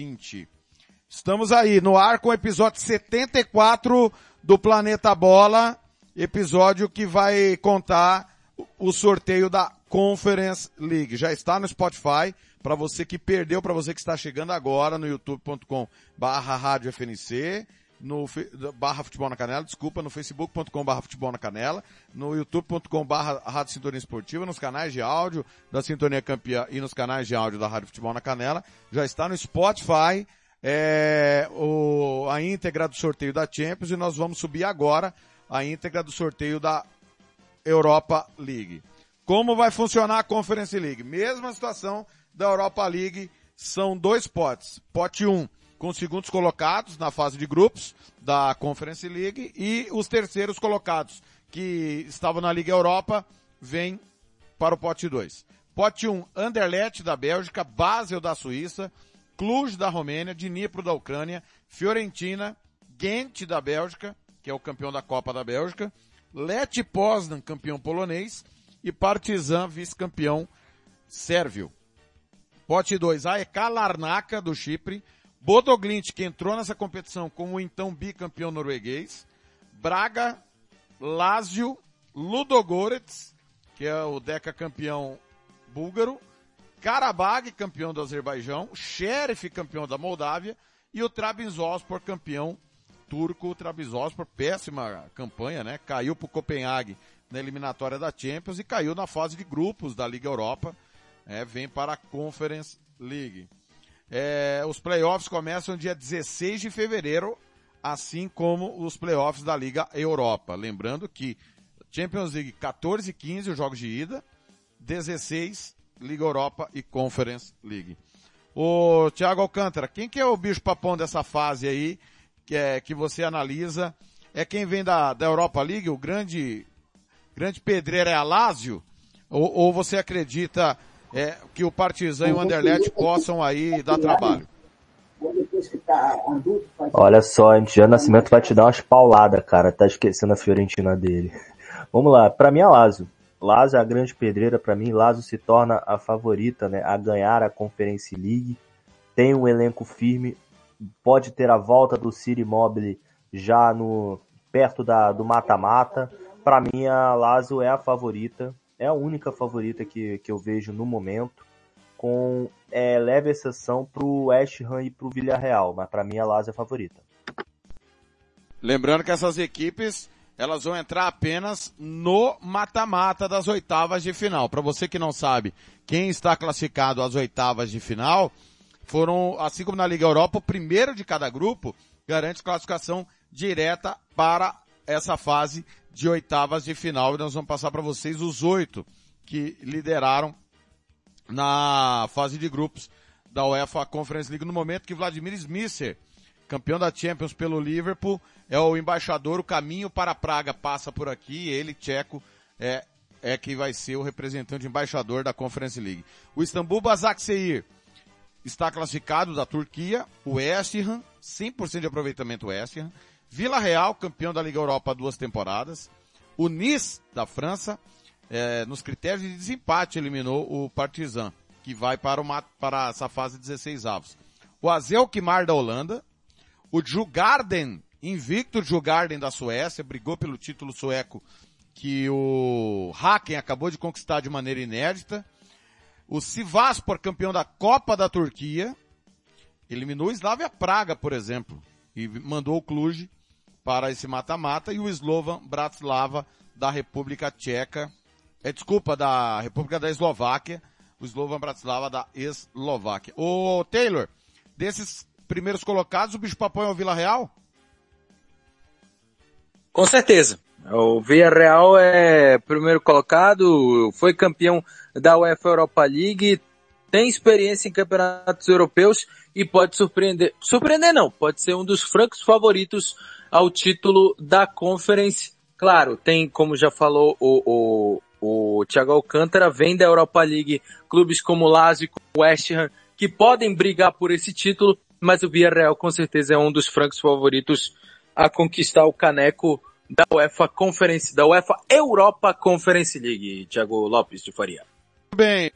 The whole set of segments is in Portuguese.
20. Estamos aí no ar com o episódio 74 do Planeta Bola, episódio que vai contar o sorteio da Conference League. Já está no Spotify, para você que perdeu, para você que está chegando agora no youtube.com barra rádio FNC, no barra futebol na canela, desculpa, no facebook.com barra futebol na canela, no youtube.com barra rádio sintonia esportiva, nos canais de áudio da Sintonia Campeã e nos canais de áudio da Rádio Futebol na Canela, já está no Spotify, é, o, a íntegra do sorteio da Champions e nós vamos subir agora a íntegra do sorteio da Europa League. Como vai funcionar a Conference League? Mesma situação da Europa League, são dois potes. Pote 1 um, com os segundos colocados na fase de grupos da Conference League e os terceiros colocados que estavam na Liga Europa vêm para o pote 2. Pote 1, um, Anderlecht da Bélgica, Basel da Suíça, Cluj da Romênia, Dnipro da Ucrânia, Fiorentina, Ghent da Bélgica, que é o campeão da Copa da Bélgica, Lech Poznan, campeão polonês, e Partizan, vice-campeão sérvio. Pote 2, AEK Larnaca do Chipre, Bodoglint, que entrou nessa competição como então bicampeão norueguês, Braga, Lazio, Ludogorets, que é o deca campeão búlgaro, Karabag, campeão do Azerbaijão, Sheriff, campeão da Moldávia, e o Trabzonspor, campeão turco. O Trabzonspor, péssima campanha, né? Caiu para o Copenhague na eliminatória da Champions e caiu na fase de grupos da Liga Europa. É, vem para a Conference League. É, os playoffs começam dia 16 de fevereiro, assim como os playoffs da Liga Europa. Lembrando que Champions League 14 e 15 os jogos de ida, 16 Liga Europa e Conference League. O Thiago Alcântara, quem que é o bicho papão dessa fase aí, que é que você analisa? É quem vem da, da Europa League, o grande grande pedreiro é a Lazio? Ou, ou você acredita é, que o Partizan e o Anderlecht possam aí dar trabalho? Olha só, Jean Nascimento vai te dar umas pauladas, cara. Tá esquecendo a Fiorentina dele. Vamos lá, pra mim é Lazio. Lazio é a grande pedreira para mim. Lazio se torna a favorita né, a ganhar a Conference League. Tem um elenco firme. Pode ter a volta do City Mobile já no perto da, do mata-mata. Para mim, a Lazio é a favorita é a única favorita que, que eu vejo no momento, com é, leve exceção para o West Ham e para o Villarreal, mas para mim a Lazio é a favorita. Lembrando que essas equipes elas vão entrar apenas no mata-mata das oitavas de final. Para você que não sabe, quem está classificado às oitavas de final foram, assim como na Liga Europa, o primeiro de cada grupo garante classificação direta para essa fase de oitavas de final. E nós vamos passar para vocês os oito que lideraram na fase de grupos da UEFA Conference League. No momento que Vladimir Smisser, campeão da Champions pelo Liverpool, é o embaixador, o caminho para Praga passa por aqui, ele, tcheco, é, é que vai ser o representante embaixador da Conference League. O Istambul Basaksehir está classificado da Turquia, o West Ham, 100% de aproveitamento West Ham, Vila Real, campeão da Liga Europa há duas temporadas. O Nice, da França, é, nos critérios de desempate, eliminou o Partizan, que vai para, uma, para essa fase 16 avos. O Azel Kimar, da Holanda. O Jugarden, invicto Jugarden da Suécia, brigou pelo título sueco que o Haken acabou de conquistar de maneira inédita. O Sivaspor, campeão da Copa da Turquia, eliminou o Slavia Praga, por exemplo, e mandou o Cluj para esse mata-mata e o Slovan Bratislava da República Tcheca, é desculpa, da República da Eslováquia, o Slovan Bratislava da Eslováquia. Ô Taylor, desses primeiros colocados, o bicho papão é o Vila Real? Com certeza. O Vila Real é primeiro colocado, foi campeão da UEFA Europa League, tem experiência em campeonatos europeus e pode surpreender. Surpreender não, pode ser um dos francos favoritos ao título da Conference. Claro, tem, como já falou o, o, o Thiago Alcântara, vem da Europa League clubes como Lazio e West Ham que podem brigar por esse título, mas o Villarreal com certeza é um dos francos favoritos a conquistar o caneco da UEFA Conference, da UEFA Europa Conference League, Thiago Lopes de Faria. Bem,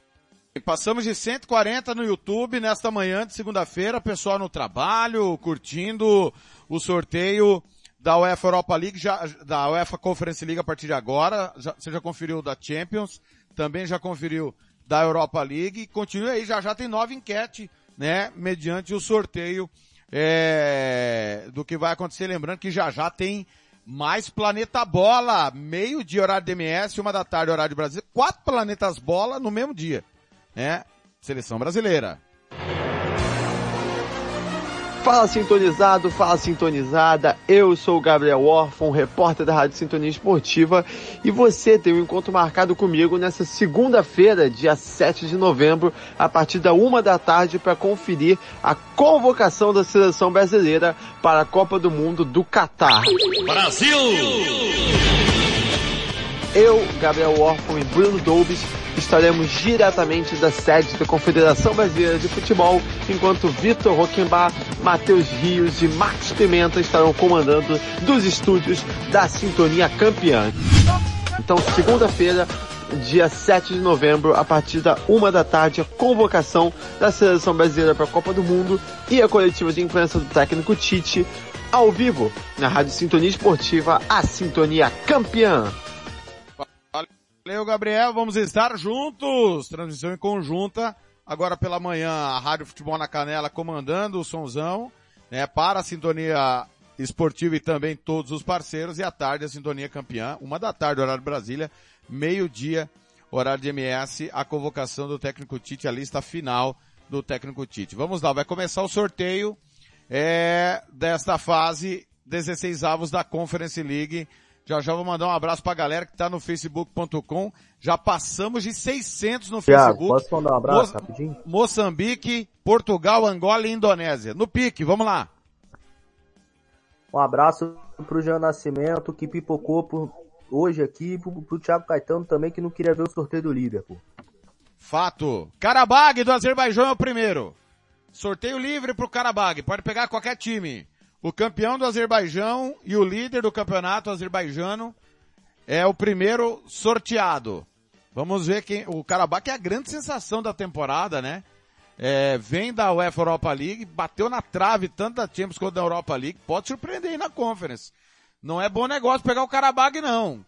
passamos de 140 no YouTube nesta manhã de segunda-feira, pessoal no trabalho, curtindo o sorteio da UEFA Europa League, já, da UEFA Conference League a partir de agora. Já, você já conferiu da Champions, também já conferiu da Europa League. Continue aí, já já tem nova enquete, né, mediante o sorteio é, do que vai acontecer. Lembrando que já já tem mais Planeta Bola, meio dia horário DMS, uma da tarde horário de Brasil, quatro Planetas Bola no mesmo dia é seleção brasileira. Fala sintonizado, fala sintonizada. Eu sou o Gabriel Orfon, repórter da Rádio Sintonia Esportiva, e você tem um encontro marcado comigo nessa segunda-feira, dia 7 de novembro, a partir da uma da tarde, para conferir a convocação da seleção brasileira para a Copa do Mundo do Catar. Brasil! Eu, Gabriel Orfon e Bruno Doubes estaremos diretamente da sede da Confederação Brasileira de Futebol, enquanto Vitor Roquembar, Matheus Rios e Marcos Pimenta estarão comandando dos estúdios da Sintonia Campeã. Então, segunda-feira, dia 7 de novembro, a partir da uma da tarde, a convocação da Seleção Brasileira para a Copa do Mundo e a coletiva de imprensa do técnico Tite, ao vivo, na Rádio Sintonia Esportiva, a Sintonia Campeã. Valeu, Gabriel. Vamos estar juntos. Transmissão em conjunta. Agora pela manhã, a Rádio Futebol na Canela comandando o sonzão, né, para a sintonia esportiva e também todos os parceiros. E à tarde, a sintonia campeã. Uma da tarde, horário Brasília. Meio-dia, horário de MS. A convocação do técnico Tite, a lista final do técnico Tite. Vamos lá, vai começar o sorteio, é, desta fase 16 avos da Conference League já já vou mandar um abraço pra galera que tá no facebook.com. Já passamos de 600 no Thiago, Facebook. posso mandar um abraço Mo rapidinho? Moçambique, Portugal, Angola e Indonésia. No pique, vamos lá. Um abraço pro Jean Nascimento que pipocou por hoje aqui, pro, pro Thiago Caetano também que não queria ver o sorteio do Liverpool. Fato. Karabag do Azerbaijão é o primeiro. Sorteio livre pro Karabag, pode pegar qualquer time. O campeão do Azerbaijão e o líder do campeonato azerbaijano é o primeiro sorteado. Vamos ver quem, o Karabakh é a grande sensação da temporada, né? É, vem da UEFA Europa League, bateu na trave tanto da Champions quanto da Europa League, pode surpreender aí na Conference. Não é bom negócio pegar o Karabakh não.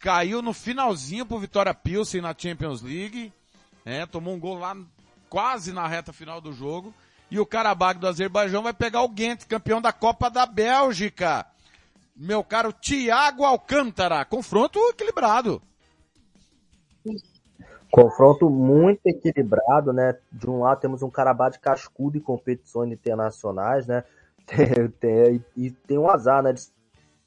Caiu no finalzinho pro Vitória Pilsen na Champions League, né? Tomou um gol lá quase na reta final do jogo e o Karabakh do Azerbaijão vai pegar o Ghent, campeão da Copa da Bélgica. Meu caro Thiago Alcântara, confronto equilibrado. Confronto muito equilibrado, né? De um lado temos um Karabakh de cascudo em competições internacionais, né? E tem um azar, né? De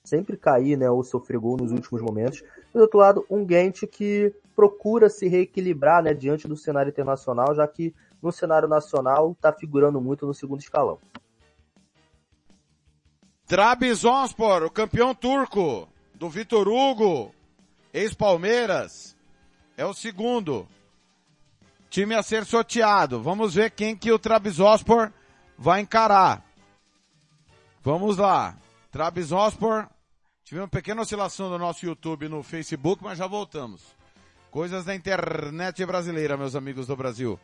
sempre cair, né? Ou sofrer gol nos últimos momentos. Do outro lado, um Ghent que procura se reequilibrar, né? Diante do cenário internacional, já que no cenário nacional está figurando muito no segundo escalão. Trabzonspor, o campeão turco do Vitor Hugo, ex-Palmeiras, é o segundo time a ser sorteado. Vamos ver quem que o Trabzonspor vai encarar. Vamos lá. Trabzonspor, tivemos uma pequena oscilação do nosso YouTube no Facebook, mas já voltamos. Coisas da internet brasileira, meus amigos do Brasil.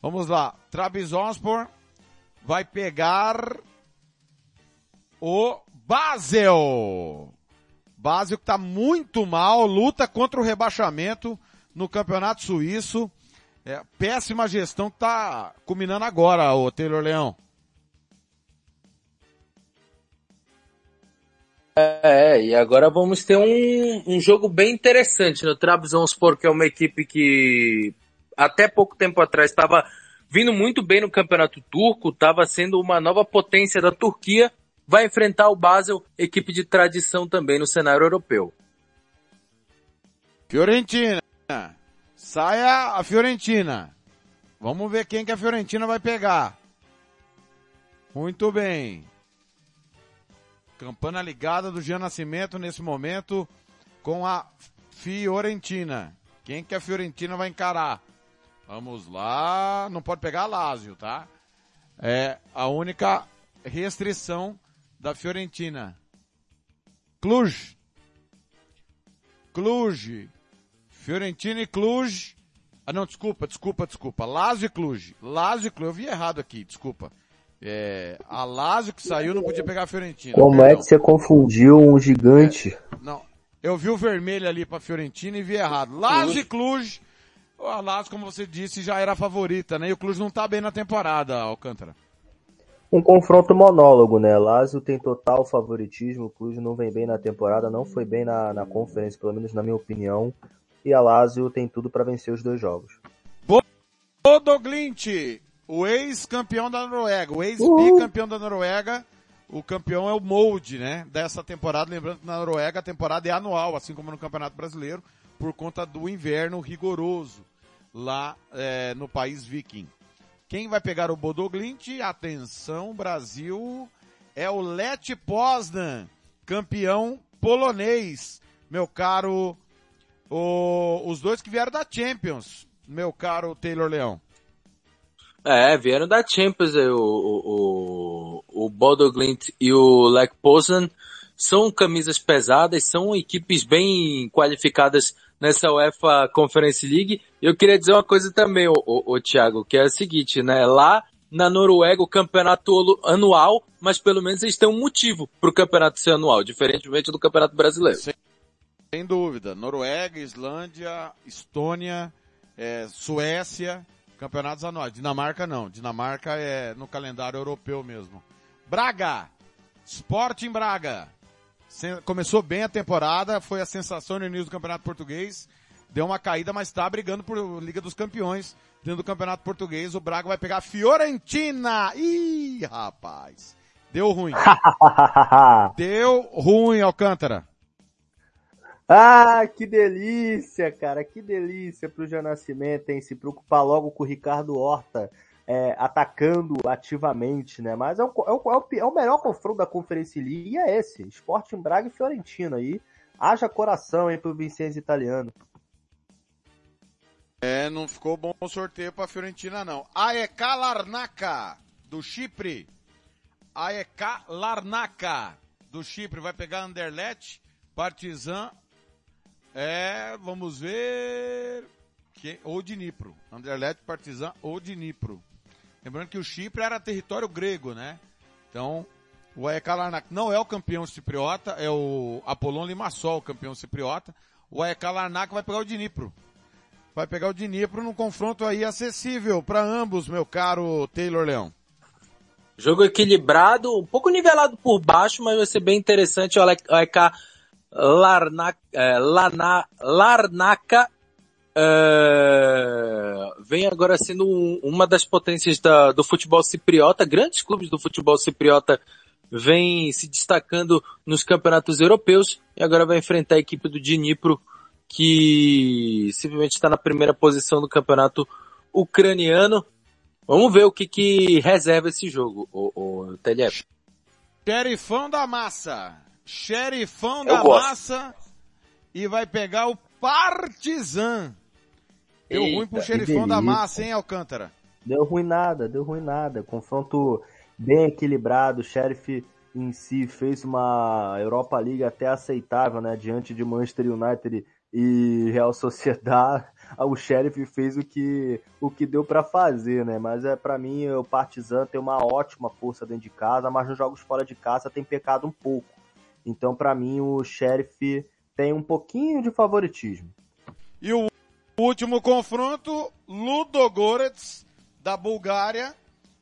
Vamos lá. Trabzonspor vai pegar o Basel. Basel que está muito mal, luta contra o rebaixamento no Campeonato Suíço. É, péssima gestão que está culminando agora, o Taylor Leão. É, e agora vamos ter um, um jogo bem interessante no Trabzonspor, que é uma equipe que até pouco tempo atrás estava vindo muito bem no campeonato turco, estava sendo uma nova potência da Turquia, vai enfrentar o Basel, equipe de tradição também no cenário europeu. Fiorentina. Saia a Fiorentina. Vamos ver quem que a Fiorentina vai pegar. Muito bem. Campana ligada do Jean Nascimento nesse momento com a Fiorentina. Quem que a Fiorentina vai encarar? Vamos lá. Não pode pegar Lázio, tá? É a única restrição da Fiorentina. Cluj. Cluj. Fiorentina e Cluj. Ah, não, desculpa, desculpa, desculpa. Lazio e Cluj. Lazio e Cluj, eu vi errado aqui, desculpa. É, a Lazio que saiu não podia pegar a Fiorentina. Como perdão. é que você confundiu um gigante? Não, eu vi o vermelho ali pra Fiorentina e vi errado. Lazio e Cluj. A Lazio, como você disse, já era a favorita, né? E o Cluj não tá bem na temporada, Alcântara. Um confronto monólogo, né? Lazio tem total favoritismo, o Cluj não vem bem na temporada, não foi bem na, na conferência, pelo menos na minha opinião. E a Lazio tem tudo para vencer os dois jogos. Bodo Glint, o ex-campeão da Noruega, o ex-bicampeão da Noruega. O campeão é o Molde, né? Dessa temporada. Lembrando que na Noruega a temporada é anual, assim como no Campeonato Brasileiro, por conta do inverno rigoroso lá é, no país viking. Quem vai pegar o Bodo Glint? Atenção, Brasil, é o Lech Poznan, campeão polonês. Meu caro, o, os dois que vieram da Champions, meu caro Taylor Leão. É, vieram da Champions, o, o, o, o Bodo Glint e o Lech Poznan são camisas pesadas, são equipes bem qualificadas nessa UEFA Conference League. Eu queria dizer uma coisa também, o, Thiago, que é o seguinte, né? Lá na Noruega o campeonato anual, mas pelo menos eles têm um motivo para o campeonato ser anual, diferentemente do campeonato brasileiro. Sem, sem dúvida. Noruega, Islândia, Estônia, é, Suécia, campeonatos anuais. Dinamarca não. Dinamarca é no calendário europeu mesmo. Braga! Sporting Braga. Começou bem a temporada, foi a sensação no início do Campeonato Português. Deu uma caída, mas está brigando por Liga dos Campeões. Dentro do Campeonato Português, o Braga vai pegar a Fiorentina. Ih, rapaz. Deu ruim. Deu ruim, Alcântara. Ah, que delícia, cara, que delícia pro Jean Nascimento, hein? Se preocupar logo com o Ricardo Horta é, atacando ativamente, né? Mas é o, é, o, é o, melhor confronto da Conferência League e é esse, Sporting Braga e Fiorentina aí. Haja coração, hein, pro Vincenzo Italiano. É, não ficou bom o sorteio pra Fiorentina, não. AEK Larnaca, do Chipre. AEK Larnaca, do Chipre, vai pegar Anderlecht, Partizan, é, vamos ver, que, ou Dnipro. Anderlecht, Partizan ou Dnipro. Lembrando que o Chipre era território grego, né? Então, o AEK Larnaca não é o campeão cipriota, é o Apollon Limassol, o campeão cipriota. O AEK Larnaca vai pegar o Dnipro vai pegar o Dnipro num confronto aí acessível para ambos, meu caro Taylor Leão. Jogo equilibrado, um pouco nivelado por baixo, mas vai ser bem interessante. O AEK Larnaca, é, Lana, Larnaca é, vem agora sendo um, uma das potências da, do futebol cipriota. Grandes clubes do futebol cipriota vêm se destacando nos campeonatos europeus e agora vai enfrentar a equipe do Dnipro que simplesmente está na primeira posição do campeonato ucraniano. Vamos ver o que, que reserva esse jogo, o, o TLF. Xerifão da massa. Xerifão da massa. E vai pegar o Partizan. Deu Eita, ruim pro xerifão da massa, hein, Alcântara? Deu ruim nada, deu ruim nada. Confronto bem equilibrado. O Sheriff em si fez uma Europa League até aceitável, né? Diante de Manchester United e Real Sociedade, o Sheriff fez o que, o que deu para fazer, né? Mas é para mim o Partizan tem uma ótima força dentro de casa, mas nos jogos fora de casa tem pecado um pouco. Então para mim o Sheriff tem um pouquinho de favoritismo. E o último confronto, Ludogorets da Bulgária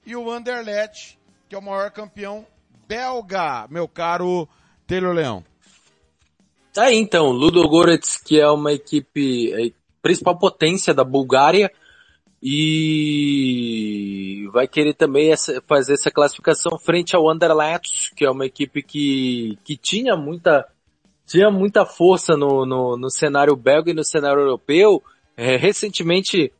e o Anderlecht, que é o maior campeão belga, meu caro Taylor Leão. Tá aí então, Ludogorets, que é uma equipe, a principal potência da Bulgária, e vai querer também essa, fazer essa classificação frente ao Anderlecht, que é uma equipe que, que tinha muita, tinha muita força no, no, no cenário belga e no cenário europeu. É, recentemente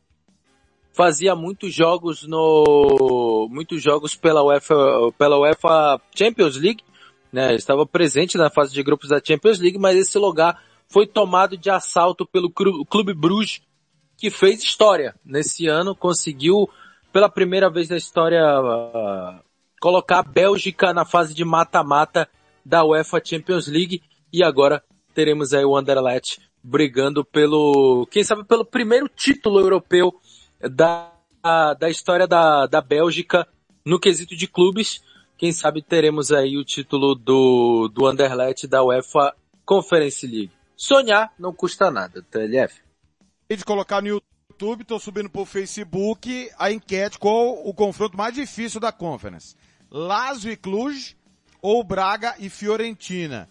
fazia muitos jogos no, muitos jogos pela UEFA, pela UEFA Champions League, né? Estava presente na fase de grupos da Champions League, mas esse lugar foi tomado de assalto pelo Clube Bruges, que fez história nesse ano, conseguiu pela primeira vez na história colocar a Bélgica na fase de mata-mata da UEFA Champions League e agora teremos aí o Anderlecht brigando pelo, quem sabe pelo primeiro título europeu da, da história da, da Bélgica no quesito de clubes. Quem sabe teremos aí o título do, do Anderlecht da UEFA Conference League. Sonhar não custa nada, TLF. De colocar no YouTube, estou subindo para o Facebook a enquete qual o confronto mais difícil da Conference. Lazio e Cluj ou Braga e Fiorentina.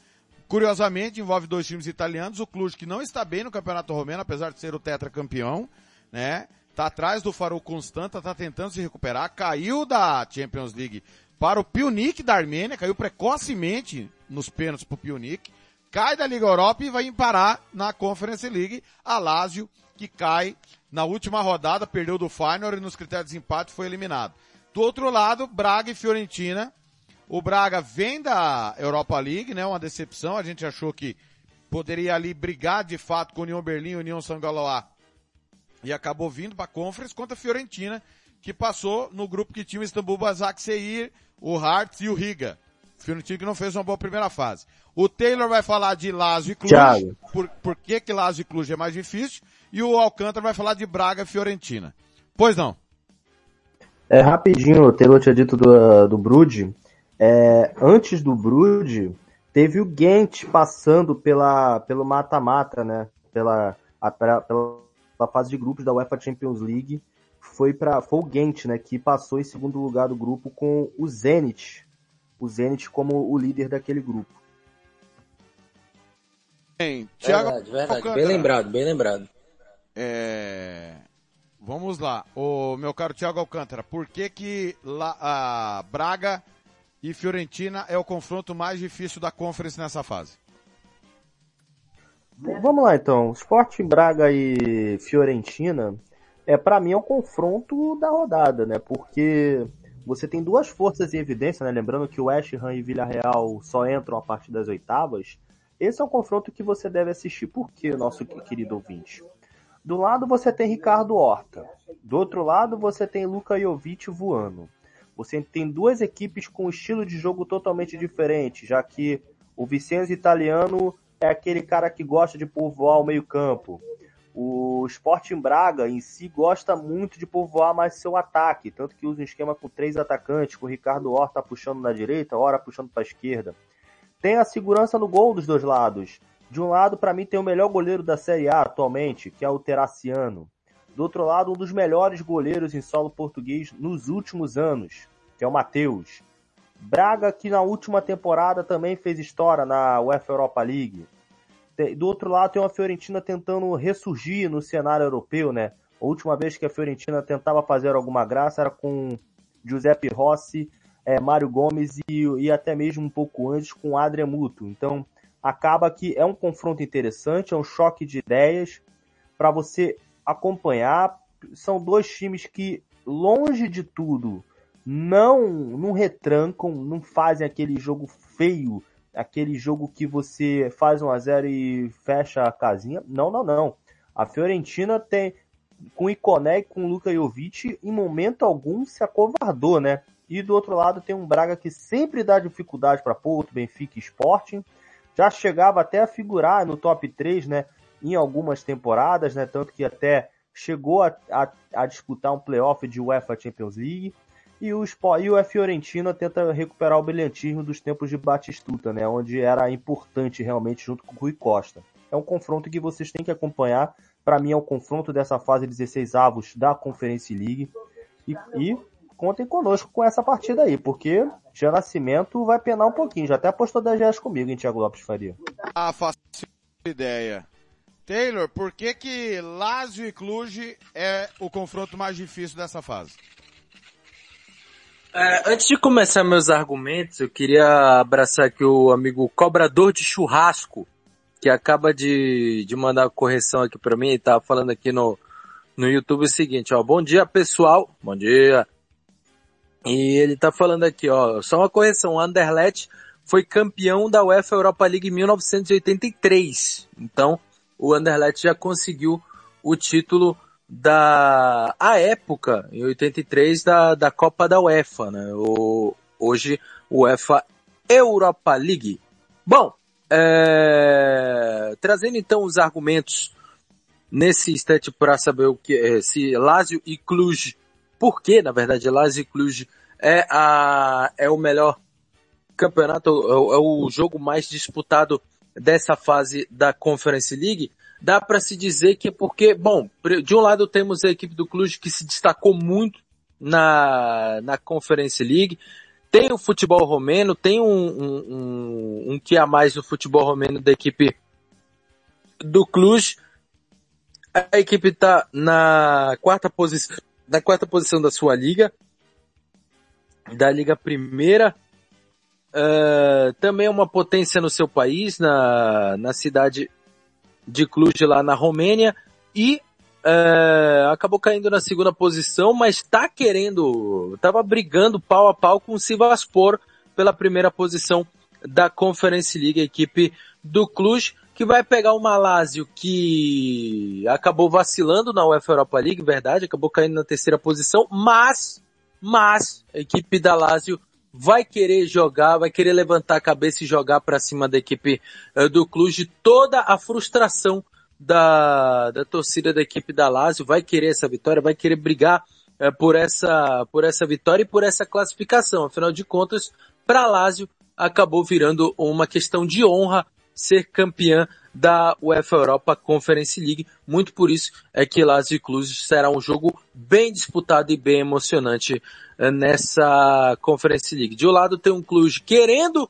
Curiosamente, envolve dois times italianos, o Cluj que não está bem no Campeonato Romeno, apesar de ser o tetracampeão, né? Tá atrás do Farol Constanta, tá tentando se recuperar, caiu da Champions League para o Pionic da Armênia, caiu precocemente nos pênaltis pro Pionic, cai da Liga Europa e vai parar na Conference League, a Lazio, que cai na última rodada, perdeu do Feyenoord e nos critérios de empate foi eliminado. Do outro lado, Braga e Fiorentina, o Braga vem da Europa League, né? Uma decepção. A gente achou que poderia ali brigar de fato com o União Berlim União São Galoá. E acabou vindo para a Conference contra a Fiorentina, que passou no grupo que tinha o Istambul Basaksehir, o Hearts e o Riga. Fiorentina que não fez uma boa primeira fase. O Taylor vai falar de Lazio e Cluj, por, por que que Lazio e Cluj é mais difícil, e o Alcântara vai falar de Braga e Fiorentina. Pois não. É, rapidinho, o Taylor tinha dito do, do Brude, é, antes do Brood, teve o Ghent passando pela, pelo mata-mata, né? Pela, a, pela, pela fase de grupos da UEFA Champions League. Foi, pra, foi o Ghent, né? Que passou em segundo lugar do grupo com o Zenit. O Zenit como o líder daquele grupo. Bem, Thiago verdade, verdade. Bem lembrado, bem lembrado. É... Vamos lá. O meu caro Thiago Alcântara, por que que lá, a Braga e Fiorentina é o confronto mais difícil da Conference nessa fase. Vamos lá então. Sporting Braga e Fiorentina é para mim é o confronto da rodada, né? Porque você tem duas forças em evidência, né? Lembrando que o West Ham e Villarreal só entram a partir das oitavas. Esse é um confronto que você deve assistir, porque nosso querido ouvinte. Do lado você tem Ricardo Horta, do outro lado você tem Luka Jovic voando. Você tem duas equipes com um estilo de jogo totalmente diferente, já que o Vicenzo italiano é aquele cara que gosta de povoar o meio-campo. O Sporting Braga em si gosta muito de povoar mais seu ataque, tanto que usa um esquema com três atacantes, com o Ricardo Horta puxando na direita, hora puxando para a esquerda. Tem a segurança no gol dos dois lados. De um lado, para mim, tem o melhor goleiro da Série A atualmente, que é o Teraciano. Do outro lado, um dos melhores goleiros em solo português nos últimos anos, que é o Matheus. Braga, que na última temporada também fez história na UEFA Europa League. Do outro lado, tem uma Fiorentina tentando ressurgir no cenário europeu, né? A última vez que a Fiorentina tentava fazer alguma graça era com Giuseppe Rossi, é, Mário Gomes e, e, até mesmo um pouco antes com Adrian Muto. Então, acaba que é um confronto interessante, é um choque de ideias para você acompanhar. São dois times que, longe de tudo, não, não retrancam, não fazem aquele jogo feio, aquele jogo que você faz 1 a 0 e fecha a casinha. Não, não, não. A Fiorentina tem com Iconé e com Luka Jovic em momento algum se acovardou, né? E do outro lado tem um Braga que sempre dá dificuldade para Porto, Benfica e Sporting. Já chegava até a figurar no top 3, né? Em algumas temporadas, né? Tanto que até chegou a, a, a disputar um playoff de UEFA Champions League. E o, e o Fiorentina tenta recuperar o brilhantismo dos tempos de Batistuta, né? Onde era importante realmente junto com o Rui Costa. É um confronto que vocês têm que acompanhar. Para mim é o um confronto dessa fase 16 avos da Conference League. E, e, contem conosco com essa partida aí, porque Jean Nascimento vai penar um pouquinho. Já até apostou 10 reais comigo, hein, Thiago Lopes Faria? Ah, faço ideia. Taylor, por que que Lazio e Cluj é o confronto mais difícil dessa fase? É, antes de começar meus argumentos, eu queria abraçar aqui o amigo Cobrador de Churrasco, que acaba de, de mandar correção aqui para mim tá falando aqui no, no YouTube o seguinte, ó, bom dia pessoal, bom dia. E ele tá falando aqui, ó, só uma correção, o Anderlecht foi campeão da UEFA Europa League em 1983. Então, o Anderlecht já conseguiu o título da a época em 83 da, da Copa da UEFA, né? O, hoje UEFA Europa League. Bom, é, trazendo então os argumentos nesse instante para saber o que é, se Lazio e Cluj, por que na verdade Lazio e Cluj é, a, é o melhor campeonato, é o, é jogo mais disputado dessa fase da Conference League, dá para se dizer que é porque, bom, de um lado temos a equipe do Cluj que se destacou muito na, na Conference League, tem o futebol romeno, tem um, um, um, um que a mais no futebol romeno da equipe do Cluj. A equipe está na quarta posição, na quarta posição da sua liga, da liga primeira. Uh, também é uma potência no seu país, na, na cidade de Cluj lá na Romênia e é, acabou caindo na segunda posição, mas está querendo, estava brigando pau a pau com o Sivaspor pela primeira posição da Conference League, a equipe do Cluj, que vai pegar uma Lazio que acabou vacilando na UEFA Europa League, verdade, acabou caindo na terceira posição, mas, mas, a equipe da Lazio vai querer jogar, vai querer levantar a cabeça e jogar para cima da equipe uh, do Cluj, toda a frustração da, da torcida da equipe da Lazio vai querer essa vitória, vai querer brigar é, por essa por essa vitória e por essa classificação. Afinal de contas, para Lazio acabou virando uma questão de honra ser campeã da UEFA Europa Conference League. Muito por isso é que Lazio e Cluj será um jogo bem disputado e bem emocionante é, nessa Conference League. De um lado tem um Cluj querendo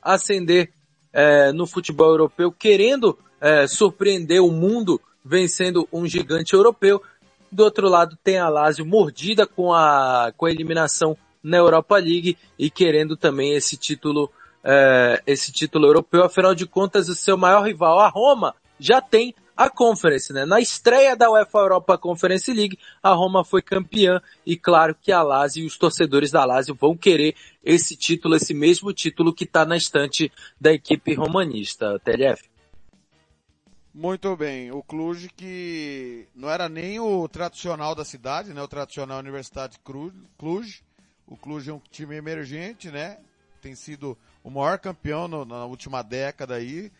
ascender é, no futebol europeu, querendo é, surpreender o mundo vencendo um gigante europeu. Do outro lado tem a Lazio mordida com a, com a eliminação na Europa League e querendo também esse título, é, esse título europeu. Afinal de contas, o seu maior rival, a Roma, já tem a Conference, né? Na estreia da UEFA Europa Conference League, a Roma foi campeã e claro que a Lazio e os torcedores da Lazio vão querer esse título, esse mesmo título que está na estante da equipe romanista, TLF. Muito bem. O Cluj que não era nem o tradicional da cidade, né? O tradicional Universidade Cluj. O Cluj é um time emergente, né? Tem sido o maior campeão no, na última década aí.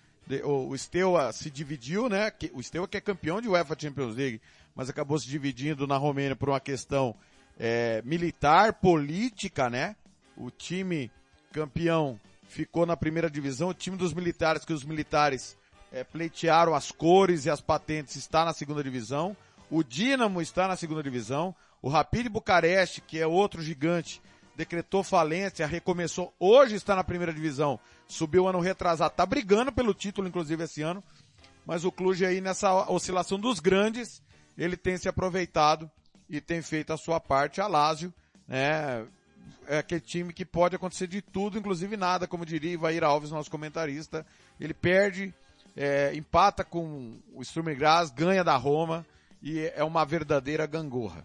O, o Steaua se dividiu, né? O Steaua que é campeão de UEFA Champions League, mas acabou se dividindo na Romênia por uma questão é, militar, política, né? O time campeão ficou na primeira divisão. O time dos militares, que os militares é, pleitearam as cores e as patentes, está na segunda divisão. O Dinamo está na segunda divisão. O Rapid Bucareste, que é outro gigante, decretou falência, recomeçou, hoje está na primeira divisão, subiu ano retrasado, está brigando pelo título, inclusive, esse ano. Mas o Cluj aí nessa oscilação dos grandes, ele tem se aproveitado e tem feito a sua parte. A Lazio, né, é aquele time que pode acontecer de tudo, inclusive nada, como diria Ivair Alves, nosso comentarista. Ele perde é, empata com o Sturm Graz, ganha da Roma e é uma verdadeira gangorra.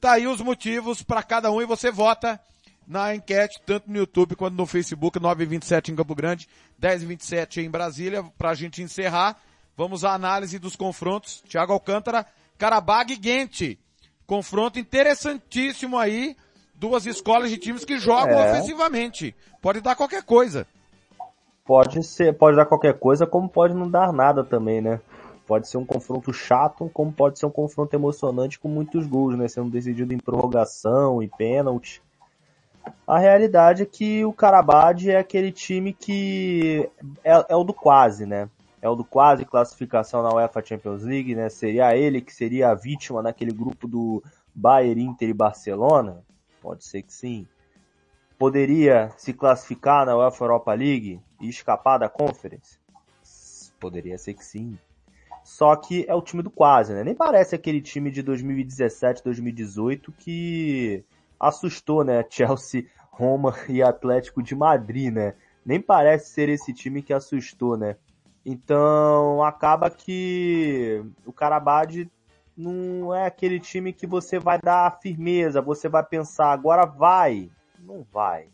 Tá aí os motivos para cada um e você vota na enquete, tanto no YouTube quanto no Facebook, 927 em Campo Grande, 1027 em Brasília, para a gente encerrar. Vamos à análise dos confrontos. Thiago Alcântara, Carabag e Gente. Confronto interessantíssimo aí. Duas escolas de times que jogam é. ofensivamente. Pode dar qualquer coisa pode ser, pode dar qualquer coisa, como pode não dar nada também, né? Pode ser um confronto chato, como pode ser um confronto emocionante com muitos gols, né? Sendo decidido em prorrogação e pênalti. A realidade é que o Carabade é aquele time que é, é, o do quase, né? É o do quase classificação na UEFA Champions League, né? Seria ele que seria a vítima naquele grupo do Bayern, Inter e Barcelona? Pode ser que sim. Poderia se classificar na UEFA Europa League? e escapar da Conference? Poderia ser que sim. Só que é o time do quase, né? Nem parece aquele time de 2017, 2018 que assustou, né? Chelsea, Roma e Atlético de Madrid, né? Nem parece ser esse time que assustou, né? Então acaba que o Carabade não é aquele time que você vai dar firmeza, você vai pensar, agora vai. Não vai.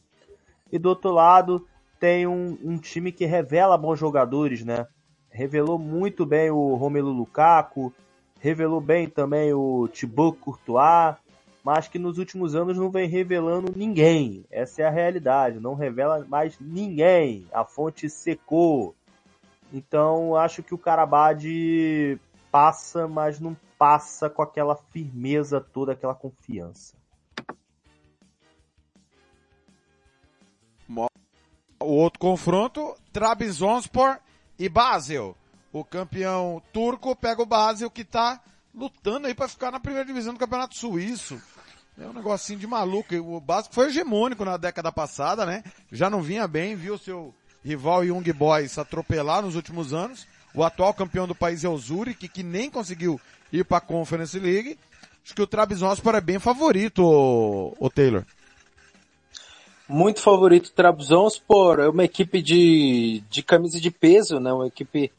E do outro lado, tem um, um time que revela bons jogadores, né? Revelou muito bem o Romelu Lukaku, revelou bem também o Thibaut Courtois, mas que nos últimos anos não vem revelando ninguém. Essa é a realidade, não revela mais ninguém. A fonte secou. Então acho que o Karabad passa, mas não passa com aquela firmeza toda, aquela confiança. O outro confronto, Trabzonspor e Basel. O campeão turco pega o Basel que tá lutando aí para ficar na primeira divisão do Campeonato Suíço. É um negocinho de maluco. O Basel foi hegemônico na década passada, né? Já não vinha bem, viu seu rival Young Boys atropelar nos últimos anos. O atual campeão do país é o Zurich, que nem conseguiu ir para a Conference League. Acho que o Trabzonspor é bem favorito, o, o Taylor. Muito favorito o Trabzonspor, é uma equipe de, de camisa de peso, né? Uma equipe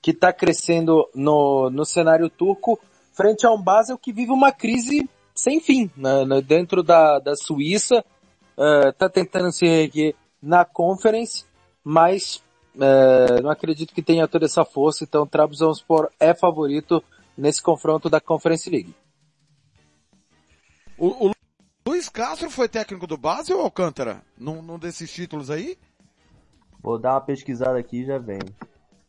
que está crescendo no, no cenário turco, frente a um Basel que vive uma crise sem fim, né? dentro da, da Suíça, está uh, tentando se erguer na Conference, mas uh, não acredito que tenha toda essa força, então Trabzonspor é favorito nesse confronto da Conference League. O, o Luiz Castro foi técnico do Basel ou Alcântara? Num, num desses títulos aí? Vou dar uma pesquisada aqui e já vem.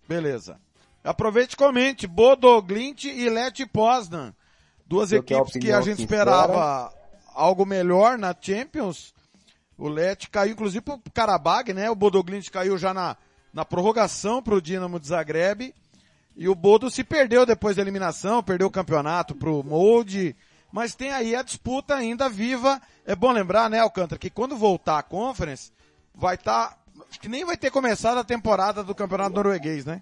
Beleza. Aproveite e comente. Bodo Glint e Leti Poznan. Duas Eu equipes que a gente sincera. esperava algo melhor na Champions. O Leti caiu inclusive pro Karabag, né? O Bodo Glint caiu já na, na prorrogação pro Dinamo de Zagreb. E o Bodo se perdeu depois da eliminação, perdeu o campeonato pro Molde, mas tem aí a disputa ainda viva. É bom lembrar, né, Alcântara, que quando voltar a Conference, vai estar, tá, acho que nem vai ter começado a temporada do campeonato norueguês, né?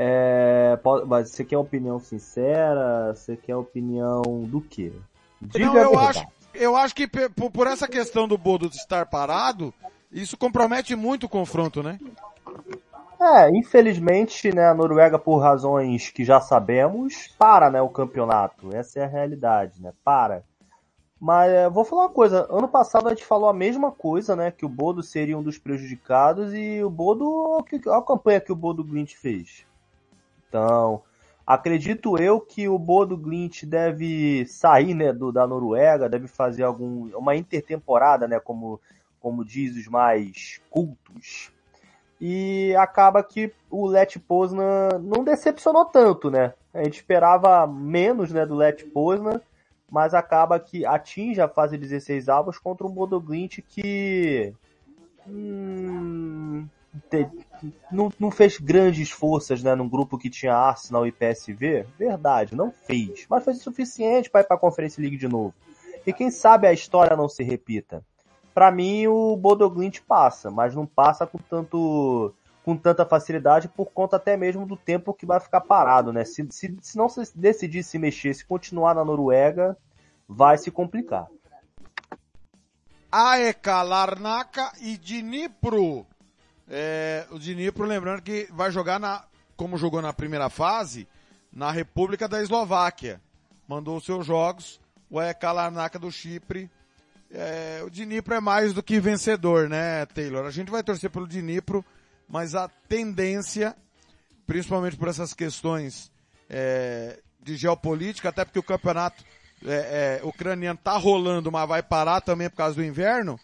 É, mas você quer opinião sincera? Você quer opinião do quê? Diga Não, eu acho, eu acho que por essa questão do Bodo estar parado, isso compromete muito o confronto, né? É, infelizmente, né, a Noruega, por razões que já sabemos, para, né, o campeonato. Essa é a realidade, né? Para. Mas é, vou falar uma coisa, ano passado a gente falou a mesma coisa, né? Que o Bodo seria um dos prejudicados e o Bodo, olha a campanha que o Bodo Glint fez. Então, acredito eu que o Bodo Glint deve sair, né, do, da Noruega, deve fazer algum, uma intertemporada, né, como, como diz os mais cultos e acaba que o Let Poznan não decepcionou tanto, né? A gente esperava menos né, do Let Poznan, mas acaba que atinge a fase 16 avos contra um Bodoglint que hum, não, não, fez grandes forças né, num grupo que tinha Arsenal e PSV. Verdade, não fez, mas o suficiente para ir para a Conferência League de novo. E quem sabe a história não se repita para mim o Bodoglint passa, mas não passa com tanto com tanta facilidade por conta até mesmo do tempo que vai ficar parado, né? Se, se, se não se decidir se mexer, se continuar na Noruega, vai se complicar. Aeka, Larnaca e Dnipro. É, o Dnipro, lembrando que vai jogar na, como jogou na primeira fase, na República da Eslováquia. Mandou seus jogos, o Aeka Larnaca do Chipre é, o Dnipro é mais do que vencedor, né, Taylor? A gente vai torcer pelo Dnipro, mas a tendência, principalmente por essas questões é, de geopolítica, até porque o campeonato é, é, ucraniano tá rolando, mas vai parar também por causa do inverno,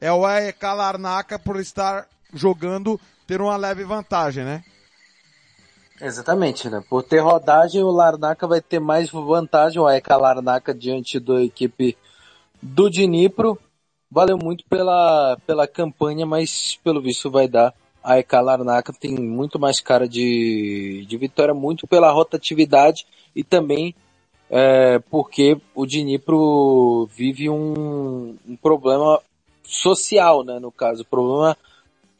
é o AEK Larnaca por estar jogando ter uma leve vantagem, né? Exatamente, né? Por ter rodagem, o Larnaca vai ter mais vantagem, o AEK Larnaca diante da equipe do Dnipro. Valeu muito pela, pela campanha, mas pelo visto vai dar. A EK Larnaca tem muito mais cara de, de vitória, muito pela rotatividade e também é, porque o Dnipro vive um, um problema social, né, no caso, problema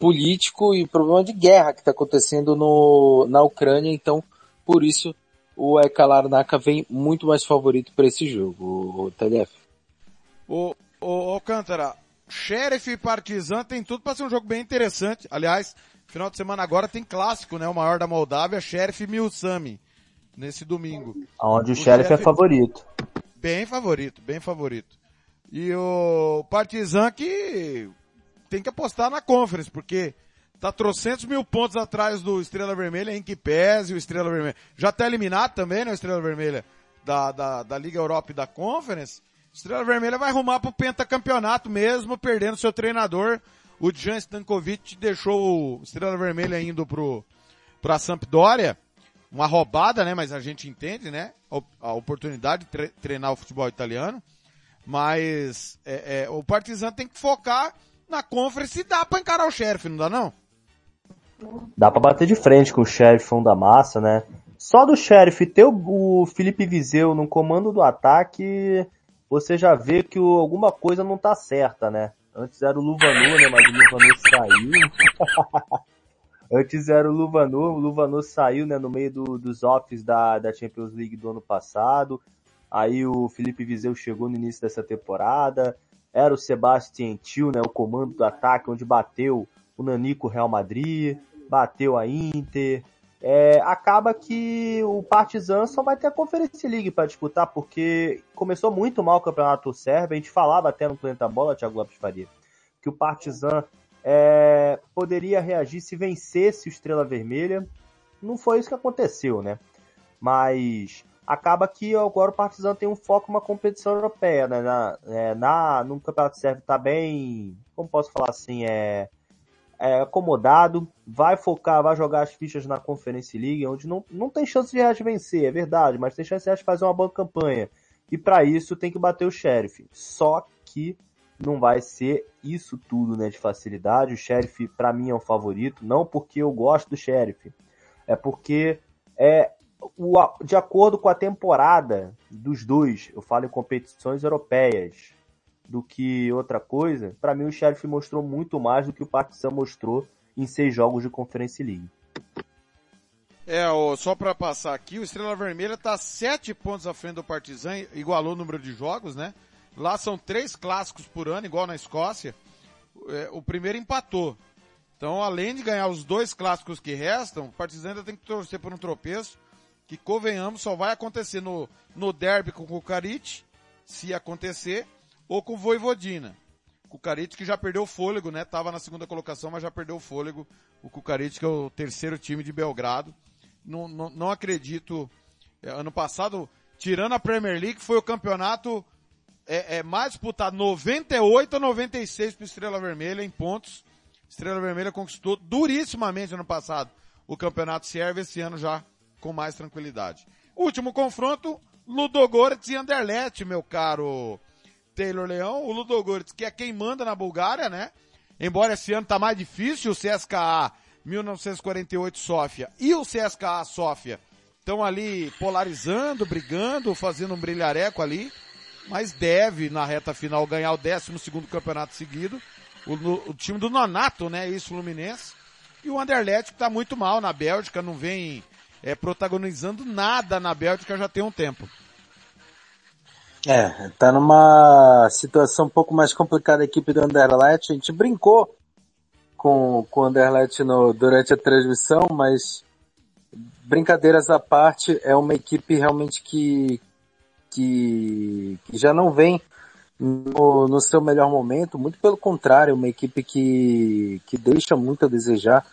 político e problema de guerra que está acontecendo no, na Ucrânia, então por isso o EK Larnaca vem muito mais favorito para esse jogo, o TLF. O, o Alcântara, Sheriff e Partizan tem tudo para ser um jogo bem interessante. Aliás, final de semana agora tem clássico, né? O maior da Moldávia, Sheriff e Milsami. Nesse domingo. Onde o, o Sheriff é favorito. Bem favorito, bem favorito. E o Partizan que tem que apostar na Conference, porque tá trocentos mil pontos atrás do Estrela Vermelha, em que pese o Estrela Vermelha. Já tá eliminado também, né, o Estrela Vermelha da, da, da Liga Europa e da Conference. Estrela Vermelha vai arrumar pro pentacampeonato mesmo, perdendo seu treinador. o Jan Stankovic deixou o Estrela Vermelha indo pro, pra Sampdoria, uma roubada, né, mas a gente entende, né, a oportunidade de tre treinar o futebol italiano, mas é, é, o Partizan tem que focar na Conference dá pra encarar o Sheriff, não dá não? Dá pra bater de frente com o Sheriff da massa, né? Só do Sheriff ter o, o Felipe Viseu no comando do ataque, você já vê que o, alguma coisa não tá certa, né? Antes era o Luvanu, né? Mas o Luvanu saiu. Antes era o Luvanu, o Luvanu saiu, né? No meio do, dos offs da, da Champions League do ano passado. Aí o Felipe Viseu chegou no início dessa temporada. Era o Sebastian Tio, né? O comando do ataque, onde bateu o Nanico Real Madrid, bateu a Inter. É, acaba que o Partizan só vai ter a Conference League para disputar, porque começou muito mal o campeonato sérvio. A gente falava até no Planeta Bola, Thiago Lopes Faria, que o Partizan é, poderia reagir se vencesse o Estrela Vermelha. Não foi isso que aconteceu, né? Mas acaba que agora o Partizan tem um foco uma competição europeia, né? Na, é, na, no Campeonato Sérvio tá bem, como posso falar assim, é, é, acomodado, vai focar, vai jogar as fichas na Conference League, onde não, não tem chance de Real vencer, é verdade, mas tem chance de fazer uma boa campanha. E para isso tem que bater o Sheriff. Só que não vai ser isso tudo, né, de facilidade. O Sheriff para mim é um favorito, não porque eu gosto do Sheriff, é porque é o, de acordo com a temporada dos dois, eu falo em competições europeias, do que outra coisa, para mim o Sheriff mostrou muito mais do que o Partizan mostrou em seis jogos de Conference League. É, só para passar aqui, o Estrela Vermelha está sete pontos à frente do Partizan, igualou o número de jogos, né? Lá são três clássicos por ano, igual na Escócia. É, o primeiro empatou. Então, além de ganhar os dois clássicos que restam, o Partizan ainda tem que torcer por um tropeço que convenhamos só vai acontecer no, no derby com o Kukarit, se acontecer, ou com o Voivodina. Kukarit que já perdeu o fôlego, né? Tava na segunda colocação, mas já perdeu o fôlego. O Kukarit que é o terceiro time de Belgrado. Não, não, não acredito. É, ano passado, tirando a Premier League, foi o campeonato é, é mais disputado 98 a 96 para Estrela Vermelha em pontos. Estrela Vermelha conquistou durissimamente ano passado o campeonato serve esse ano já com mais tranquilidade. Último confronto, Ludogorets e Anderlecht, meu caro Taylor Leão. O Ludogorets, que é quem manda na Bulgária, né? Embora esse ano tá mais difícil, o CSKA 1948 Sofia e o CSKA Sofia estão ali polarizando, brigando, fazendo um brilhareco ali, mas deve na reta final ganhar o 12 segundo campeonato seguido. O, o, time do Nonato, né? Isso, Fluminense. E o Anderlecht que tá muito mal na Bélgica, não vem é, protagonizando nada na Bélgica já tem um tempo. É, tá numa situação um pouco mais complicada a equipe do Anderlecht. A gente brincou com, com o Anderlecht no, durante a transmissão, mas brincadeiras à parte, é uma equipe realmente que, que, que já não vem no, no, seu melhor momento, muito pelo contrário, uma equipe que, que deixa muito a desejar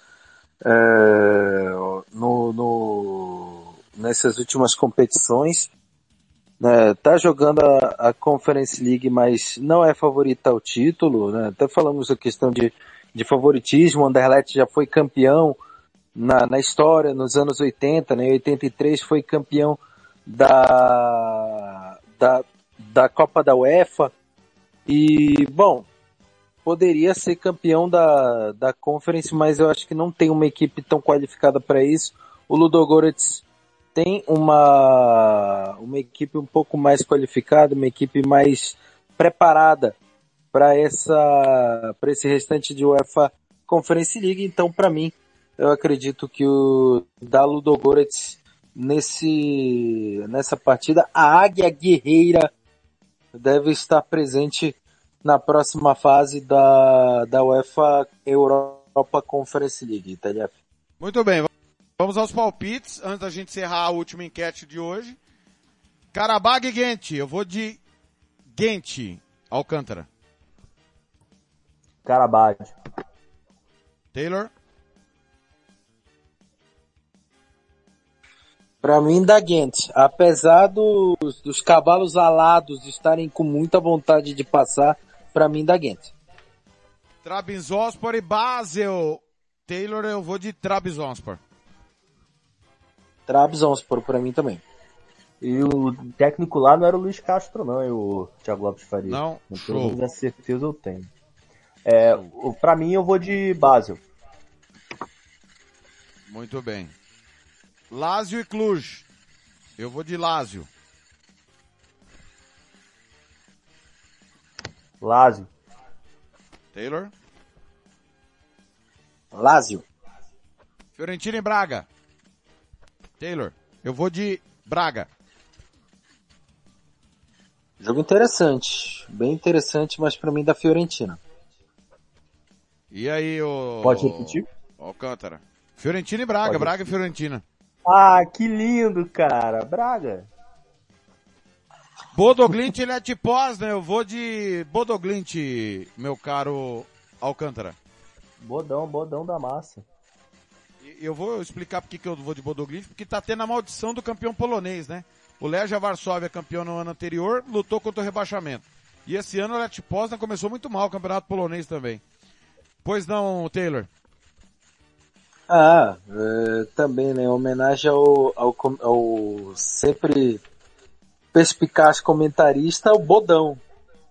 é, no, no, nessas últimas competições. Né, tá jogando a, a, Conference League, mas não é favorita ao título, né? Até falamos a questão de, de favoritismo, o Anderlecht já foi campeão na, na história, nos anos 80, né? Em 83 foi campeão da, da, da Copa da UEFA. E, bom, poderia ser campeão da, da Conference, mas eu acho que não tem uma equipe tão qualificada para isso. O Ludogorets tem uma, uma equipe um pouco mais qualificada, uma equipe mais preparada para essa para esse restante de UEFA Conference League. Então, para mim, eu acredito que o da Ludogorets nesse nessa partida a Águia Guerreira deve estar presente na próxima fase da, da UEFA Europa Conference League, TLF. Muito bem, vamos aos palpites, antes da gente encerrar a última enquete de hoje. Carabag e Gente, eu vou de Gente, Alcântara. Carabag. Taylor? Para mim, da Gente. Apesar dos, dos cavalos alados estarem com muita vontade de passar, para mim da Ghent. Trabzonspor e Basel. Taylor, eu vou de Trabzonspor. Trabzonspor pra mim também. E o técnico lá não era o Luiz Castro, não, e o Thiago Lopes Faria. Não, Pelo show. a certeza eu tenho. É, o- pra mim eu vou de Basel. Muito bem. Lazio e Cluj. Eu vou de Lazio. Lazio. Taylor. Lazio. Fiorentina e Braga. Taylor. Eu vou de Braga. Jogo interessante. Bem interessante, mas pra mim da Fiorentina. E aí, o... Pode repetir? Alcântara. Fiorentina e Braga. Pode Braga e Fiorentina. Ah, que lindo, cara. Braga. Bodoglint e Let Poznan. Eu vou de Bodoglint, meu caro Alcântara. Bodão, bodão da massa. Eu vou explicar porque que eu vou de Bodoglint, porque tá tendo a maldição do campeão polonês, né? O Legia Varsóvia, campeão no ano anterior, lutou contra o rebaixamento. E esse ano o Let Poznan começou muito mal o campeonato polonês também. Pois não, Taylor? Ah, é, também, né? Homenagem ao, ao, ao sempre perspicaz comentarista, o Bodão.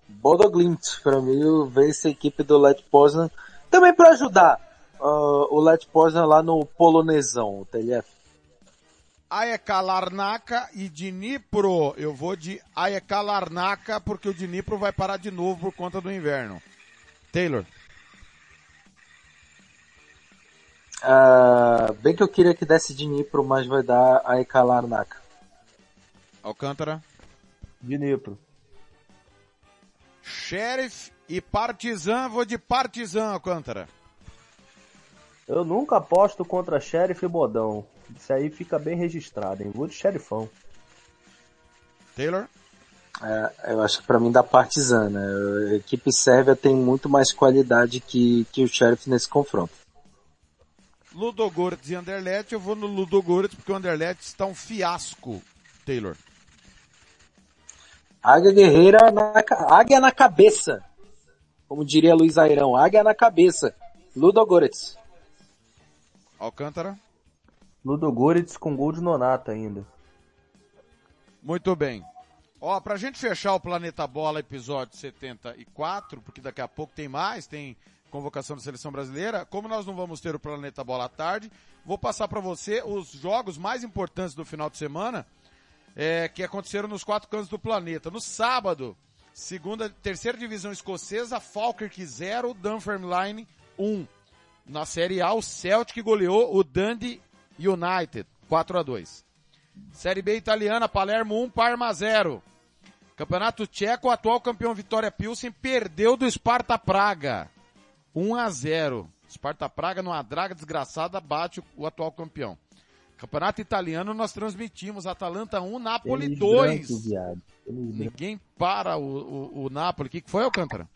Bodoglint, pra mim, vence a equipe do Let Poznan. Também pra ajudar ah, o Let Poznan lá no Polonesão, o TLF. Aeka Larnaca e Dnipro. Eu vou de Aeka Larnaca porque o Dnipro vai parar de novo por conta do inverno. Taylor? Ah, bem que eu queria que desse Dnipro, mas vai dar a Ekalarnaka. Alcântara? Dnipro. Sheriff e Partizan. Vou de Partizan, Alcântara. Eu nunca aposto contra Sheriff e Bodão. Isso aí fica bem registrado, hein? Vou de Sheriffão. Taylor? É, eu acho que pra mim dá Partizan, né? A equipe sérvia tem muito mais qualidade que, que o Sheriff nesse confronto. Ludogorets e Anderlecht. Eu vou no Ludogorets porque o Anderlecht está um fiasco. Taylor? Águia Guerreira na, águia na cabeça. Como diria Luiz Airão, águia na cabeça. Ludogorets. Alcântara? Ludogorets com gol de Nonata ainda. Muito bem. Ó, pra gente fechar o Planeta Bola episódio 74, porque daqui a pouco tem mais, tem convocação da seleção brasileira. Como nós não vamos ter o Planeta Bola à tarde, vou passar pra você os jogos mais importantes do final de semana, é, que aconteceram nos quatro cantos do planeta. No sábado, segunda, terceira divisão escocesa, Falkirk 0, Dunfermline 1. Na Série A, o Celtic goleou o Dundee United 4 a 2. Série B italiana, Palermo 1, Parma 0. Campeonato Tcheco, o atual campeão Vitória Pilsen perdeu do Sparta Praga. 1 a 0. Sparta Praga numa draga desgraçada bate o atual campeão. Campeonato italiano nós transmitimos Atalanta 1, Napoli Tênis 2. branco, viado. Tênis branco. Ninguém para o, o, o Napoli. O que, que foi, Alcântara?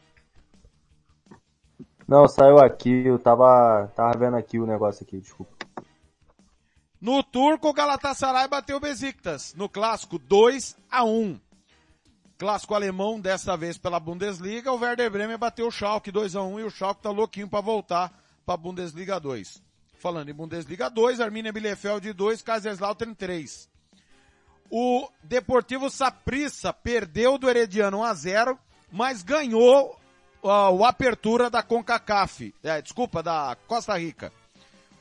Não, saiu aqui, eu tava, tava vendo aqui o negócio aqui, desculpa. No turco, o Galatasaray bateu o Besiktas. No clássico, 2 a 1. Clássico alemão, dessa vez pela Bundesliga, o Werder Bremen bateu o Schalke 2 a 1 e o Schalke tá louquinho para voltar para Bundesliga 2. Falando em Bundesliga 2, Arminia Bielefeld 2, Kaiserslautern 3. O Deportivo Saprissa perdeu do Herediano 1 a 0, mas ganhou ó, o apertura da CONCACAF, é, desculpa, da Costa Rica.